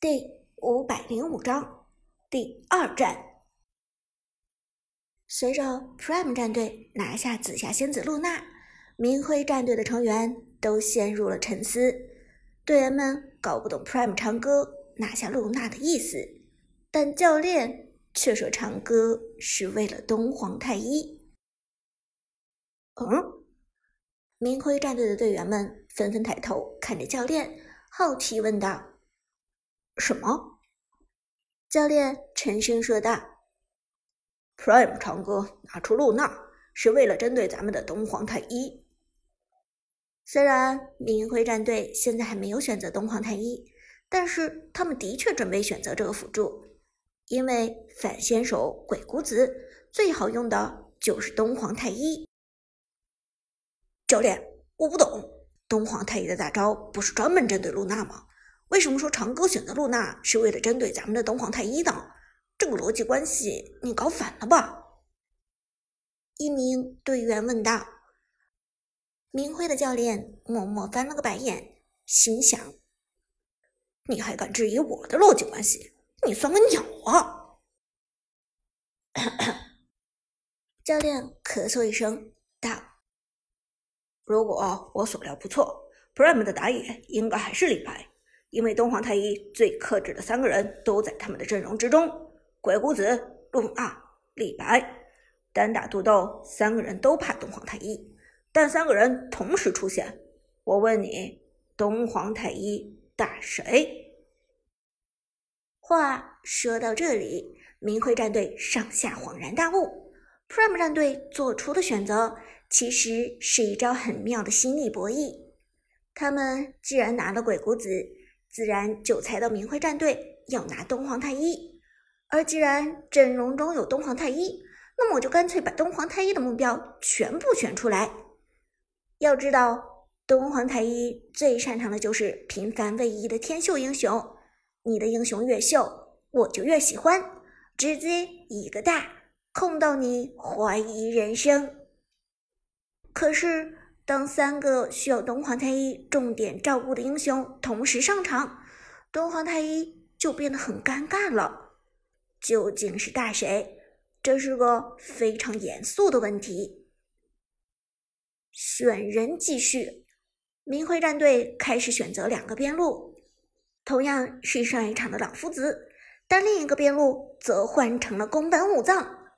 第五百零五章第二战。随着 Prime 战队拿下紫霞仙子露娜，明辉战队的成员都陷入了沉思。队员们搞不懂 Prime 长歌拿下露娜的意思，但教练却说长歌是为了东皇太一。嗯，明辉战队的队员们纷纷抬头看着教练，好奇问道。什么？教练沉声说道：“Prime 长歌拿出露娜，是为了针对咱们的东皇太一。虽然明辉战队现在还没有选择东皇太一，但是他们的确准备选择这个辅助，因为反先手鬼谷子最好用的就是东皇太一。”教练，我不懂，东皇太一的大招不是专门针对露娜吗？为什么说长歌选择露娜是为了针对咱们的东皇太一呢？这个逻辑关系你搞反了吧？一名队员问道。明辉的教练默默翻了个白眼，心想：你还敢质疑我的逻辑关系？你算个鸟啊！教练咳嗽一声道：“如果我所料不错，Prime 的打野应该还是李白。”因为东皇太一最克制的三个人都在他们的阵容之中，鬼谷子、露娜、李白，单打独斗，三个人都怕东皇太一，但三个人同时出现，我问你，东皇太一打谁？话说到这里，明辉战队上下恍然大悟，Prime 战队做出的选择其实是一招很妙的心理博弈，他们既然拿了鬼谷子。自然就猜到明辉战队要拿东皇太一，而既然阵容中有东皇太一，那么我就干脆把东皇太一的目标全部选出来。要知道，东皇太一最擅长的就是频繁位移的天秀英雄，你的英雄越秀，我就越喜欢，直接一个大控到你怀疑人生。可是。当三个需要东皇太一重点照顾的英雄同时上场，东皇太一就变得很尴尬了。究竟是大谁？这是个非常严肃的问题。选人继续，明辉战队开始选择两个边路，同样是上一场的老夫子，但另一个边路则换成了宫本武藏。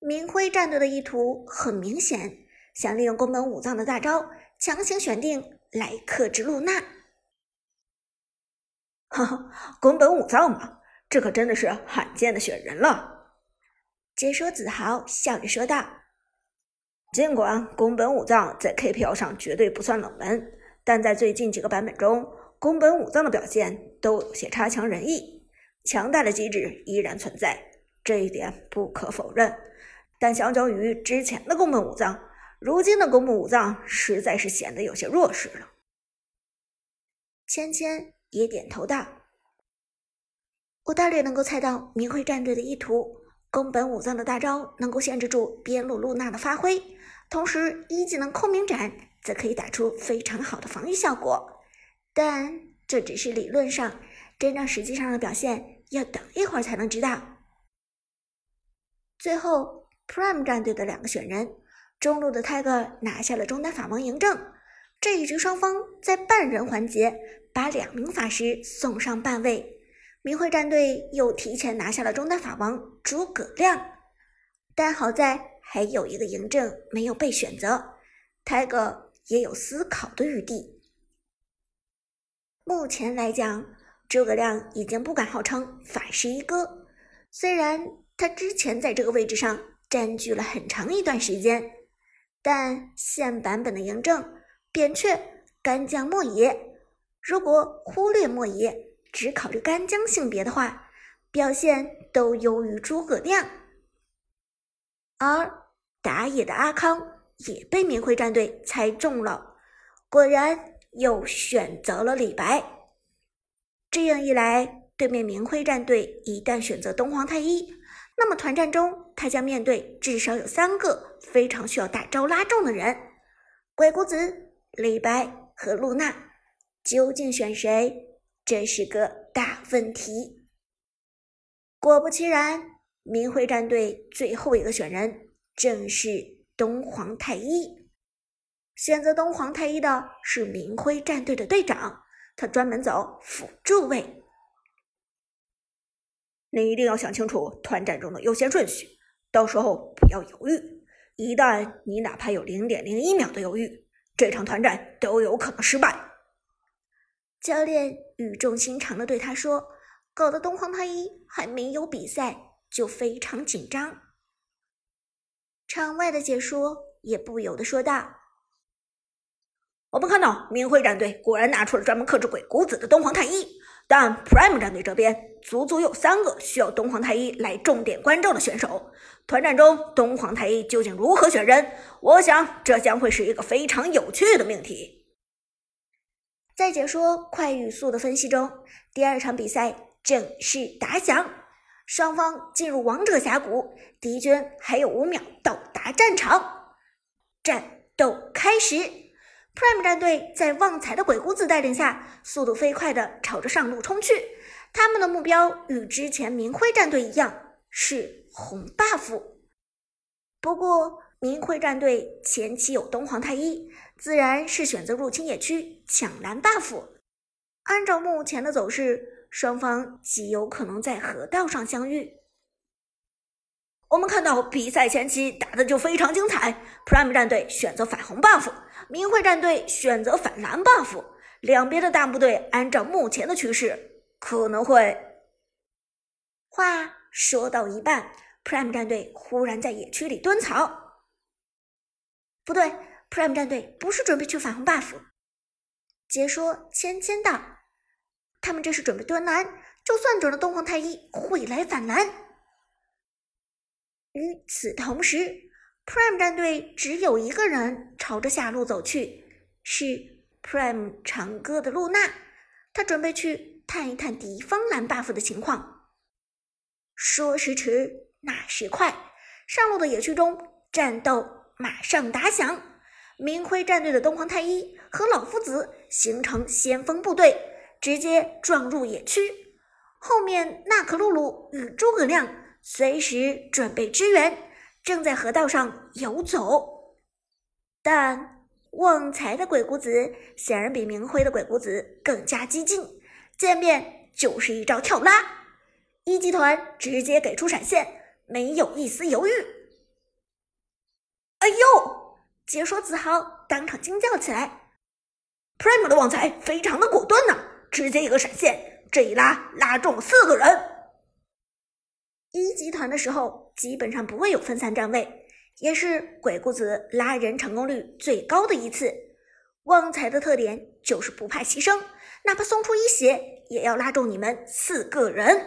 明辉战队的意图很明显。想利用宫本武藏的大招强行选定来克制露娜，哈哈，宫本武藏嘛，这可真的是罕见的选人了。解说子豪笑着说道：“尽管宫本武藏在 KPL 上绝对不算冷门，但在最近几个版本中，宫本武藏的表现都有些差强人意。强大的机制依然存在，这一点不可否认。但相较于之前的宫本武藏，如今的宫本武藏实在是显得有些弱势了。芊芊也点头道：“我大略能够猜到明辉战队的意图。宫本武藏的大招能够限制住边路露娜的发挥，同时一技能空明斩则可以打出非常好的防御效果。但这只是理论上，真正实际上的表现要等一会儿才能知道。”最后，Prime 战队的两个选人。中路的泰戈拿下了中单法王嬴政，这一局双方在半人环节把两名法师送上半位，明辉战队又提前拿下了中单法王诸葛亮，但好在还有一个嬴政没有被选择，泰戈也有思考的余地。目前来讲，诸葛亮已经不敢号称法师一哥，虽然他之前在这个位置上占据了很长一段时间。但现版本的嬴政、扁鹊、干将莫邪，如果忽略莫邪，只考虑干将性别的话，表现都优于诸葛亮。而打野的阿康也被明辉战队猜中了，果然又选择了李白。这样一来，对面明辉战队一旦选择东皇太一。那么团战中，他将面对至少有三个非常需要大招拉中的人：鬼谷子、李白和露娜。究竟选谁？这是个大问题。果不其然，明辉战队最后一个选人正是东皇太一。选择东皇太一的是明辉战队的队长，他专门走辅助位。你一定要想清楚团战中的优先顺序，到时候不要犹豫。一旦你哪怕有零点零一秒的犹豫，这场团战都有可能失败。教练语重心长的对他说，搞得东皇太一还没有比赛就非常紧张。场外的解说也不由得说道：“我们看到明辉战队果然拿出了专门克制鬼谷子的东皇太一。”但 Prime 战队这边足足有三个需要东皇太一来重点关照的选手，团战中东皇太一究竟如何选人？我想这将会是一个非常有趣的命题。在解说快语速的分析中，第二场比赛正式打响，双方进入王者峡谷，敌军还有五秒到达战场，战斗开始。Prime 战队在旺财的鬼谷子带领下，速度飞快地朝着上路冲去。他们的目标与之前明辉战队一样，是红 buff。不过，明辉战队前期有东皇太一，自然是选择入侵野区抢蓝 buff。按照目前的走势，双方极有可能在河道上相遇。我们看到比赛前期打的就非常精彩，Prime 战队选择反红 buff。明慧战队选择反蓝 buff，两边的大部队按照目前的趋势，可能会。话说到一半，Prime 战队忽然在野区里蹲草。不对，Prime 战队不是准备去反红 buff。解说芊芊道：“他们这是准备蹲蓝，就算准了东皇太一会来反蓝。”与此同时。Prime 战队只有一个人朝着下路走去，是 Prime 长歌的露娜。他准备去探一探敌方蓝 buff 的情况。说时迟，那时快，上路的野区中，战斗马上打响。明辉战队的东皇太一和老夫子形成先锋部队，直接撞入野区。后面娜可露露与诸葛亮随时准备支援。正在河道上游走，但旺财的鬼谷子显然比明辉的鬼谷子更加激进，见面就是一招跳拉，一集团直接给出闪现，没有一丝犹豫。哎呦！解说子豪当场惊叫起来，Prime 的旺财非常的果断呐，直接一个闪现，这一拉拉中了四个人。一集团的时候，基本上不会有分散站位，也是鬼谷子拉人成功率最高的一次。旺财的特点就是不怕牺牲，哪怕送出一血，也要拉中你们四个人。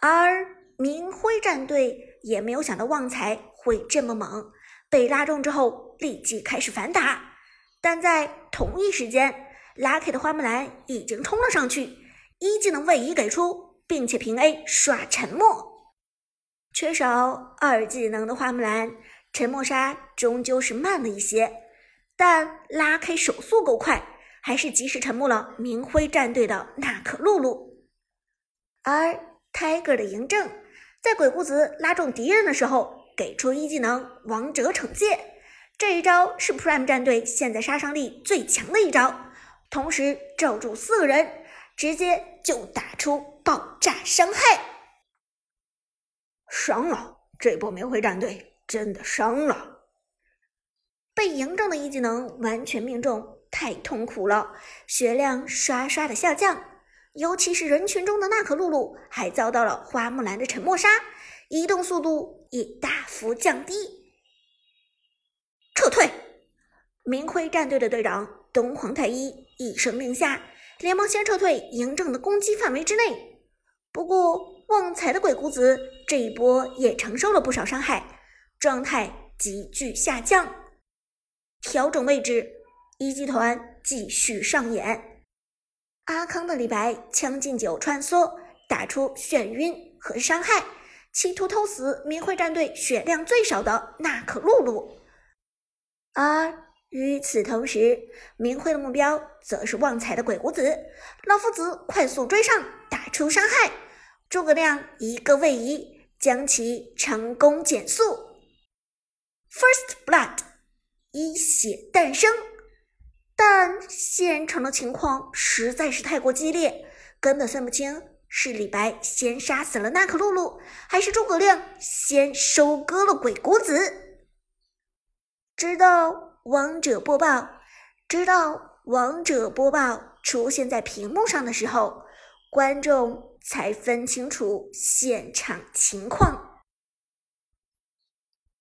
而明辉战队也没有想到旺财会这么猛，被拉中之后立即开始反打，但在同一时间，Lucky 的花木兰已经冲了上去，一技能位移给出。并且平 A 刷沉默，缺少二技能的花木兰沉默杀终究是慢了一些，但拉开手速够快，还是及时沉默了明辉战队的娜可露露。而 Tiger 的嬴政在鬼谷子拉中敌人的时候，给出一技能王者惩戒，这一招是 Prime 战队现在杀伤力最强的一招，同时罩住四个人，直接就打出。爆炸伤害，伤了！这波明辉战队真的伤了。被嬴政的一技能完全命中，太痛苦了，血量刷刷的下降。尤其是人群中的娜可露露，还遭到了花木兰的沉默杀，移动速度也大幅降低。撤退！明辉战队的队长东皇太一一声令下，连忙先撤退嬴政的攻击范围之内。不过，旺财的鬼谷子这一波也承受了不少伤害，状态急剧下降。调整位置，一集团继续上演。阿康的李白将进酒穿梭，打出眩晕和伤害，企图偷死明慧战队血量最少的娜可露露。而与此同时，明辉的目标则是旺财的鬼谷子。老夫子快速追上，打出伤害。诸葛亮一个位移，将其成功减速。First blood，一血诞生。但现场的情况实在是太过激烈，根本分不清是李白先杀死了娜可露露，还是诸葛亮先收割了鬼谷子。直到王者播报，直到王者播报出现在屏幕上的时候，观众才分清楚现场情况。